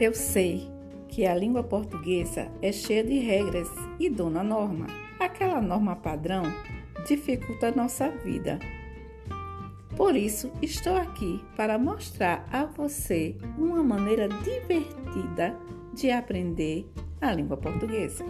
Eu sei que a língua portuguesa é cheia de regras e dona norma. Aquela norma padrão dificulta a nossa vida. Por isso, estou aqui para mostrar a você uma maneira divertida de aprender a língua portuguesa.